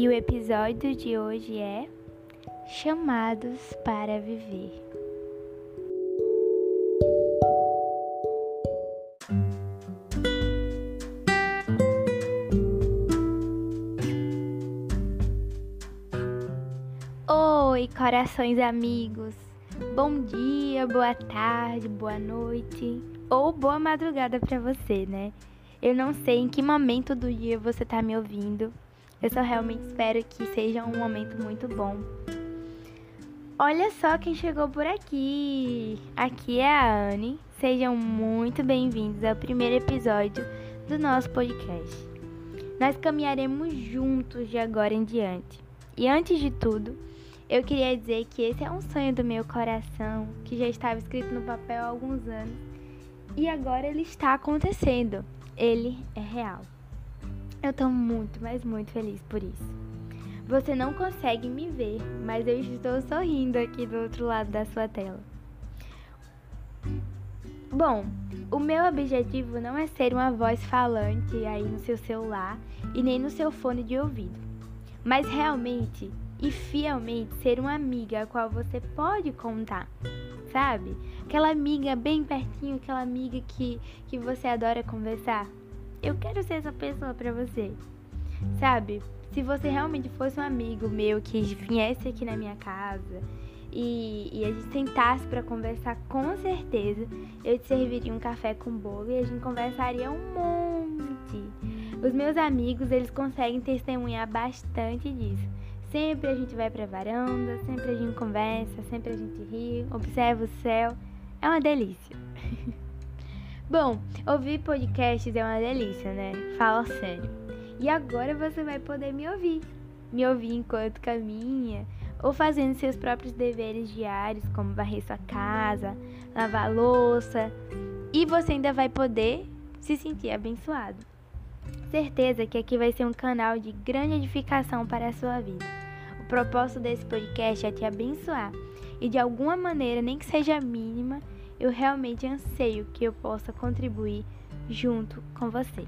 e o episódio de hoje é Chamados para Viver. Oi, corações amigos! Bom dia, boa tarde, boa noite ou boa madrugada para você, né? Eu não sei em que momento do dia você tá me ouvindo. Eu só realmente espero que seja um momento muito bom. Olha só quem chegou por aqui. Aqui é a Anne. Sejam muito bem-vindos ao primeiro episódio do nosso podcast. Nós caminharemos juntos de agora em diante. E antes de tudo, eu queria dizer que esse é um sonho do meu coração, que já estava escrito no papel há alguns anos, e agora ele está acontecendo ele é real. Eu tô muito, mas muito feliz por isso. Você não consegue me ver, mas eu estou sorrindo aqui do outro lado da sua tela. Bom, o meu objetivo não é ser uma voz falante aí no seu celular e nem no seu fone de ouvido, mas realmente e fielmente ser uma amiga a qual você pode contar, sabe? Aquela amiga bem pertinho, aquela amiga que, que você adora conversar. Eu quero ser essa pessoa para você, sabe? Se você realmente fosse um amigo meu que viesse aqui na minha casa e, e a gente sentasse para conversar, com certeza eu te serviria um café com bolo e a gente conversaria um monte. Os meus amigos, eles conseguem testemunhar bastante disso. Sempre a gente vai pra varanda, sempre a gente conversa, sempre a gente ri, observa o céu. É uma delícia. Bom, ouvir podcasts é uma delícia, né? Fala sério. E agora você vai poder me ouvir. Me ouvir enquanto caminha ou fazendo seus próprios deveres diários, como varrer sua casa, lavar louça. E você ainda vai poder se sentir abençoado. Certeza que aqui vai ser um canal de grande edificação para a sua vida. O propósito desse podcast é te abençoar e de alguma maneira, nem que seja mínima, eu realmente anseio que eu possa contribuir junto com você.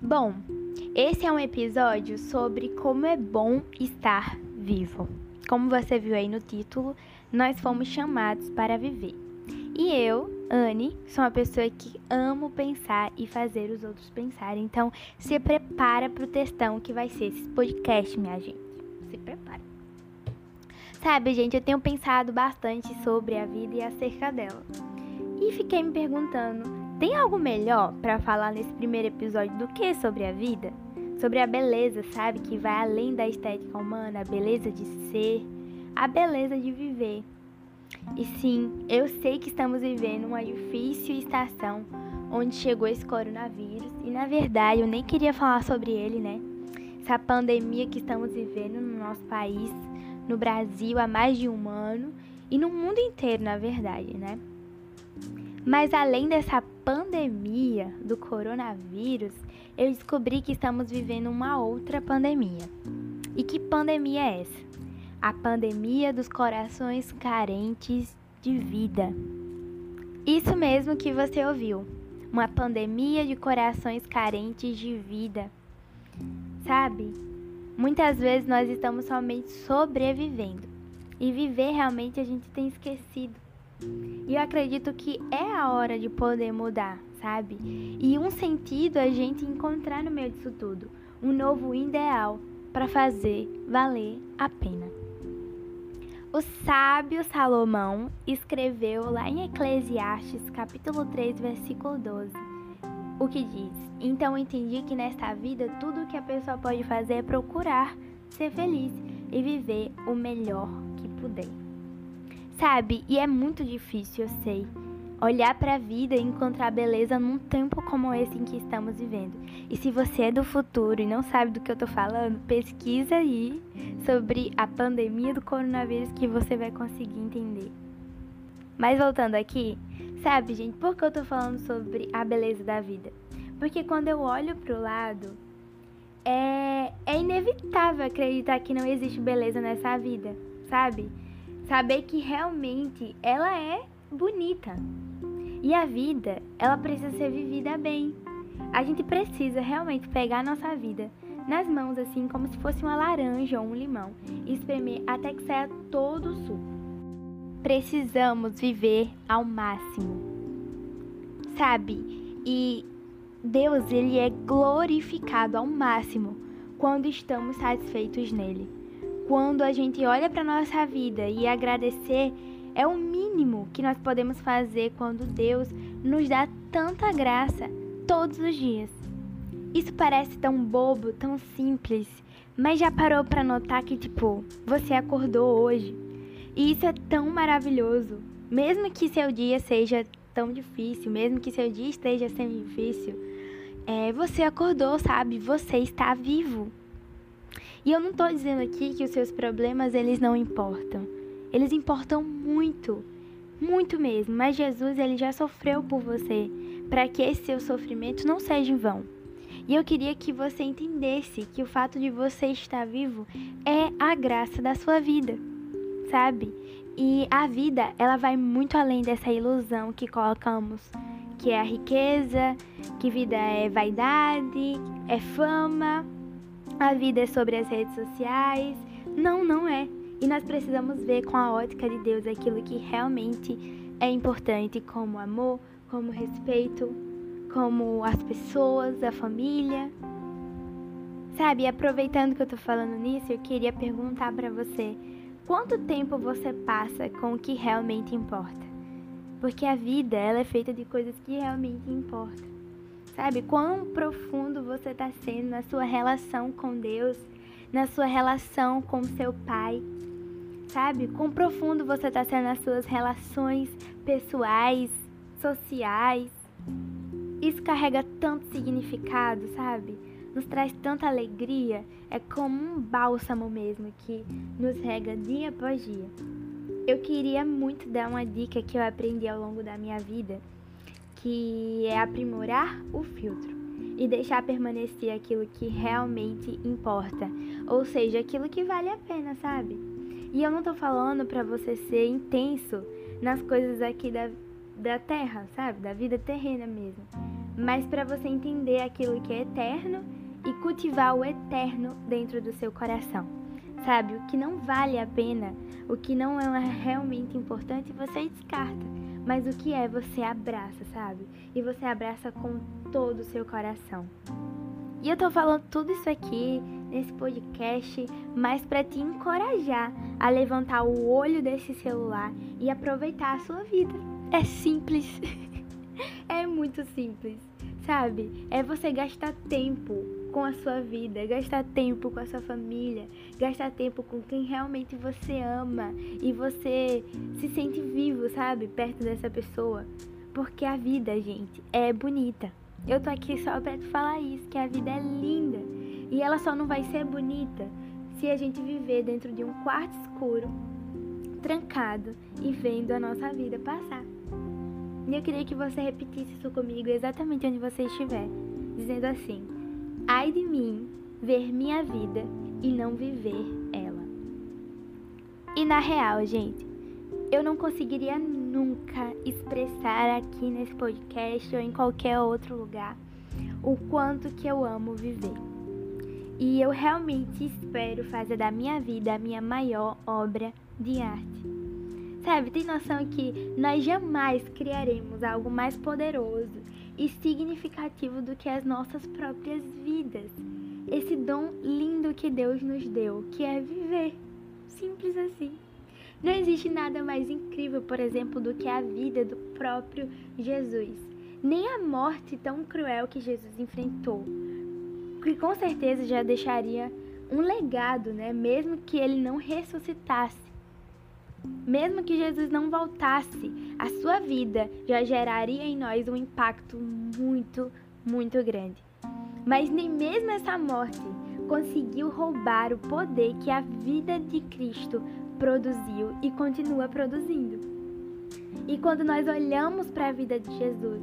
Bom, esse é um episódio sobre como é bom estar vivo. Como você viu aí no título, nós fomos chamados para viver. E eu, Anne, sou uma pessoa que amo pensar e fazer os outros pensarem. Então, se prepara para o textão que vai ser esse podcast, minha gente. Se prepara. Sabe, gente, eu tenho pensado bastante sobre a vida e acerca dela. E fiquei me perguntando, tem algo melhor para falar nesse primeiro episódio do que sobre a vida? Sobre a beleza, sabe, que vai além da estética humana, a beleza de ser, a beleza de viver. E sim, eu sei que estamos vivendo uma difícil estação onde chegou esse coronavírus e na verdade eu nem queria falar sobre ele, né? Essa pandemia que estamos vivendo no nosso país, no Brasil há mais de um ano e no mundo inteiro, na verdade, né? Mas além dessa pandemia do coronavírus, eu descobri que estamos vivendo uma outra pandemia. E que pandemia é essa? A pandemia dos corações carentes de vida. Isso mesmo que você ouviu, uma pandemia de corações carentes de vida. Sabe? Muitas vezes nós estamos somente sobrevivendo e viver realmente a gente tem esquecido. E eu acredito que é a hora de poder mudar, sabe? E um sentido a gente encontrar no meio disso tudo, um novo ideal para fazer valer a pena. O sábio Salomão escreveu lá em Eclesiastes, capítulo 3, versículo 12, o que diz: Então entendi que nesta vida tudo o que a pessoa pode fazer é procurar ser feliz e viver o melhor que puder. Sabe, e é muito difícil, eu sei olhar para a vida e encontrar beleza num tempo como esse em que estamos vivendo. E se você é do futuro e não sabe do que eu tô falando, pesquisa aí sobre a pandemia do coronavírus que você vai conseguir entender. Mas voltando aqui, sabe, gente, por que eu tô falando sobre a beleza da vida? Porque quando eu olho pro lado, é, é inevitável acreditar que não existe beleza nessa vida, sabe? Saber que realmente ela é bonita. E a vida, ela precisa ser vivida bem. A gente precisa realmente pegar a nossa vida nas mãos, assim como se fosse uma laranja ou um limão, e espremer até que saia todo o suco. Precisamos viver ao máximo, sabe? E Deus, ele é glorificado ao máximo quando estamos satisfeitos nele. Quando a gente olha para nossa vida e agradecer é o mínimo que nós podemos fazer quando Deus nos dá tanta graça todos os dias. Isso parece tão bobo, tão simples, mas já parou para notar que tipo, você acordou hoje. E isso é tão maravilhoso. Mesmo que seu dia seja tão difícil, mesmo que seu dia esteja sendo difícil, é, você acordou, sabe? Você está vivo. E eu não estou dizendo aqui que os seus problemas eles não importam. Eles importam muito, muito mesmo. Mas Jesus ele já sofreu por você para que esse seu sofrimento não seja em vão. E eu queria que você entendesse que o fato de você estar vivo é a graça da sua vida, sabe? E a vida, ela vai muito além dessa ilusão que colocamos, que é a riqueza, que vida é vaidade, é fama, a vida é sobre as redes sociais. Não, não é. E nós precisamos ver com a ótica de Deus aquilo que realmente é importante, como amor, como respeito, como as pessoas, a família. Sabe, aproveitando que eu tô falando nisso, eu queria perguntar para você: quanto tempo você passa com o que realmente importa? Porque a vida, ela é feita de coisas que realmente importam. Sabe? Quão profundo você está sendo na sua relação com Deus, na sua relação com seu Pai. Sabe? Quão profundo você está sendo nas suas relações pessoais, sociais. Isso carrega tanto significado, sabe? Nos traz tanta alegria. É como um bálsamo mesmo que nos rega dia após dia. Eu queria muito dar uma dica que eu aprendi ao longo da minha vida que é aprimorar o filtro e deixar permanecer aquilo que realmente importa, ou seja, aquilo que vale a pena, sabe? E eu não tô falando para você ser intenso nas coisas aqui da, da terra, sabe? Da vida terrena mesmo, mas para você entender aquilo que é eterno e cultivar o eterno dentro do seu coração. Sabe? O que não vale a pena, o que não é realmente importante, você descarta mas o que é você abraça, sabe? E você abraça com todo o seu coração. E eu tô falando tudo isso aqui nesse podcast, mas para te encorajar a levantar o olho desse celular e aproveitar a sua vida. É simples. é muito simples, sabe? É você gastar tempo com a sua vida, gastar tempo com a sua família, gastar tempo com quem realmente você ama e você se sente vivo, sabe, perto dessa pessoa. Porque a vida, gente, é bonita. Eu tô aqui só pra te falar isso, que a vida é linda. E ela só não vai ser bonita se a gente viver dentro de um quarto escuro, trancado e vendo a nossa vida passar. E eu queria que você repetisse isso comigo exatamente onde você estiver, dizendo assim: Ai de mim ver minha vida e não viver ela. E na real, gente, eu não conseguiria nunca expressar aqui nesse podcast ou em qualquer outro lugar o quanto que eu amo viver. E eu realmente espero fazer da minha vida a minha maior obra de arte. Sabe, tem noção que nós jamais criaremos algo mais poderoso e significativo do que as nossas próprias vidas. Esse dom lindo que Deus nos deu, que é viver. Simples assim. Não existe nada mais incrível, por exemplo, do que a vida do próprio Jesus. Nem a morte tão cruel que Jesus enfrentou, que com certeza já deixaria um legado, né? Mesmo que ele não ressuscitasse. Mesmo que Jesus não voltasse, a sua vida já geraria em nós um impacto muito, muito grande. Mas nem mesmo essa morte conseguiu roubar o poder que a vida de Cristo produziu e continua produzindo. E quando nós olhamos para a vida de Jesus,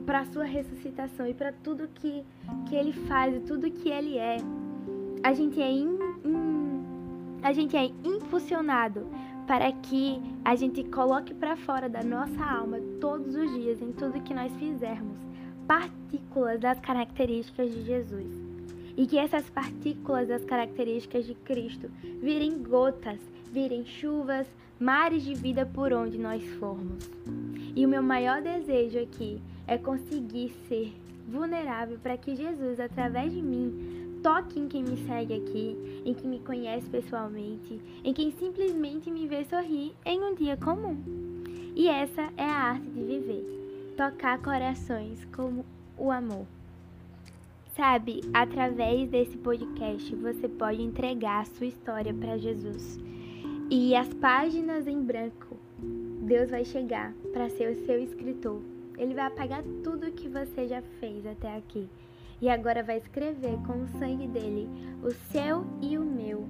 para a sua ressuscitação e para tudo que, que ele faz e tudo que ele é, a gente é, in, in, a gente é impulsionado para que a gente coloque para fora da nossa alma todos os dias, em tudo que nós fizermos, partículas das características de Jesus. E que essas partículas das características de Cristo virem gotas, virem chuvas, mares de vida por onde nós formos. E o meu maior desejo aqui é conseguir ser vulnerável para que Jesus, através de mim, toque em quem me segue aqui, em quem me conhece pessoalmente, em quem simplesmente me vê sorrir em um dia comum. E essa é a arte de viver, tocar corações como o amor. Sabe, através desse podcast você pode entregar a sua história para Jesus. E as páginas em branco, Deus vai chegar para ser o seu escritor ele vai apagar tudo o que você já fez até aqui. E agora vai escrever com o sangue dele o seu e o meu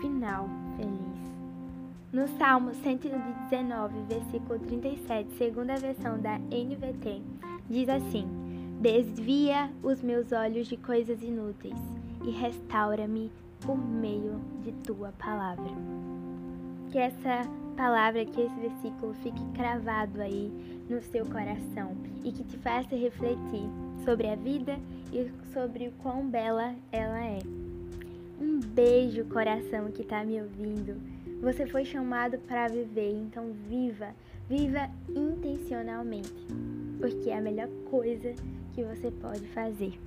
final feliz. No Salmo 119, versículo 37, segunda versão da NVT, diz assim: Desvia os meus olhos de coisas inúteis e restaura-me por meio de tua palavra. Que essa palavra, que esse versículo fique cravado aí no seu coração e que te faça refletir sobre a vida e sobre o quão bela ela é. Um beijo, coração que está me ouvindo. Você foi chamado para viver, então viva, viva intencionalmente, porque é a melhor coisa que você pode fazer.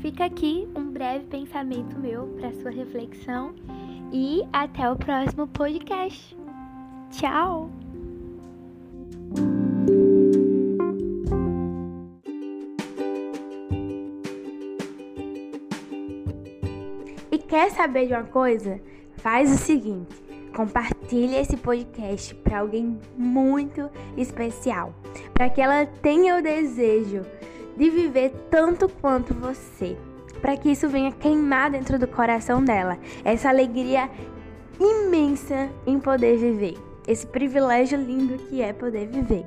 Fica aqui um breve pensamento meu para sua reflexão e até o próximo podcast. Tchau! E quer saber de uma coisa? Faz o seguinte: compartilhe esse podcast para alguém muito especial, para que ela tenha o desejo de viver tanto quanto você para que isso venha queimar dentro do coração dela. Essa alegria imensa em poder viver. Esse privilégio lindo que é poder viver.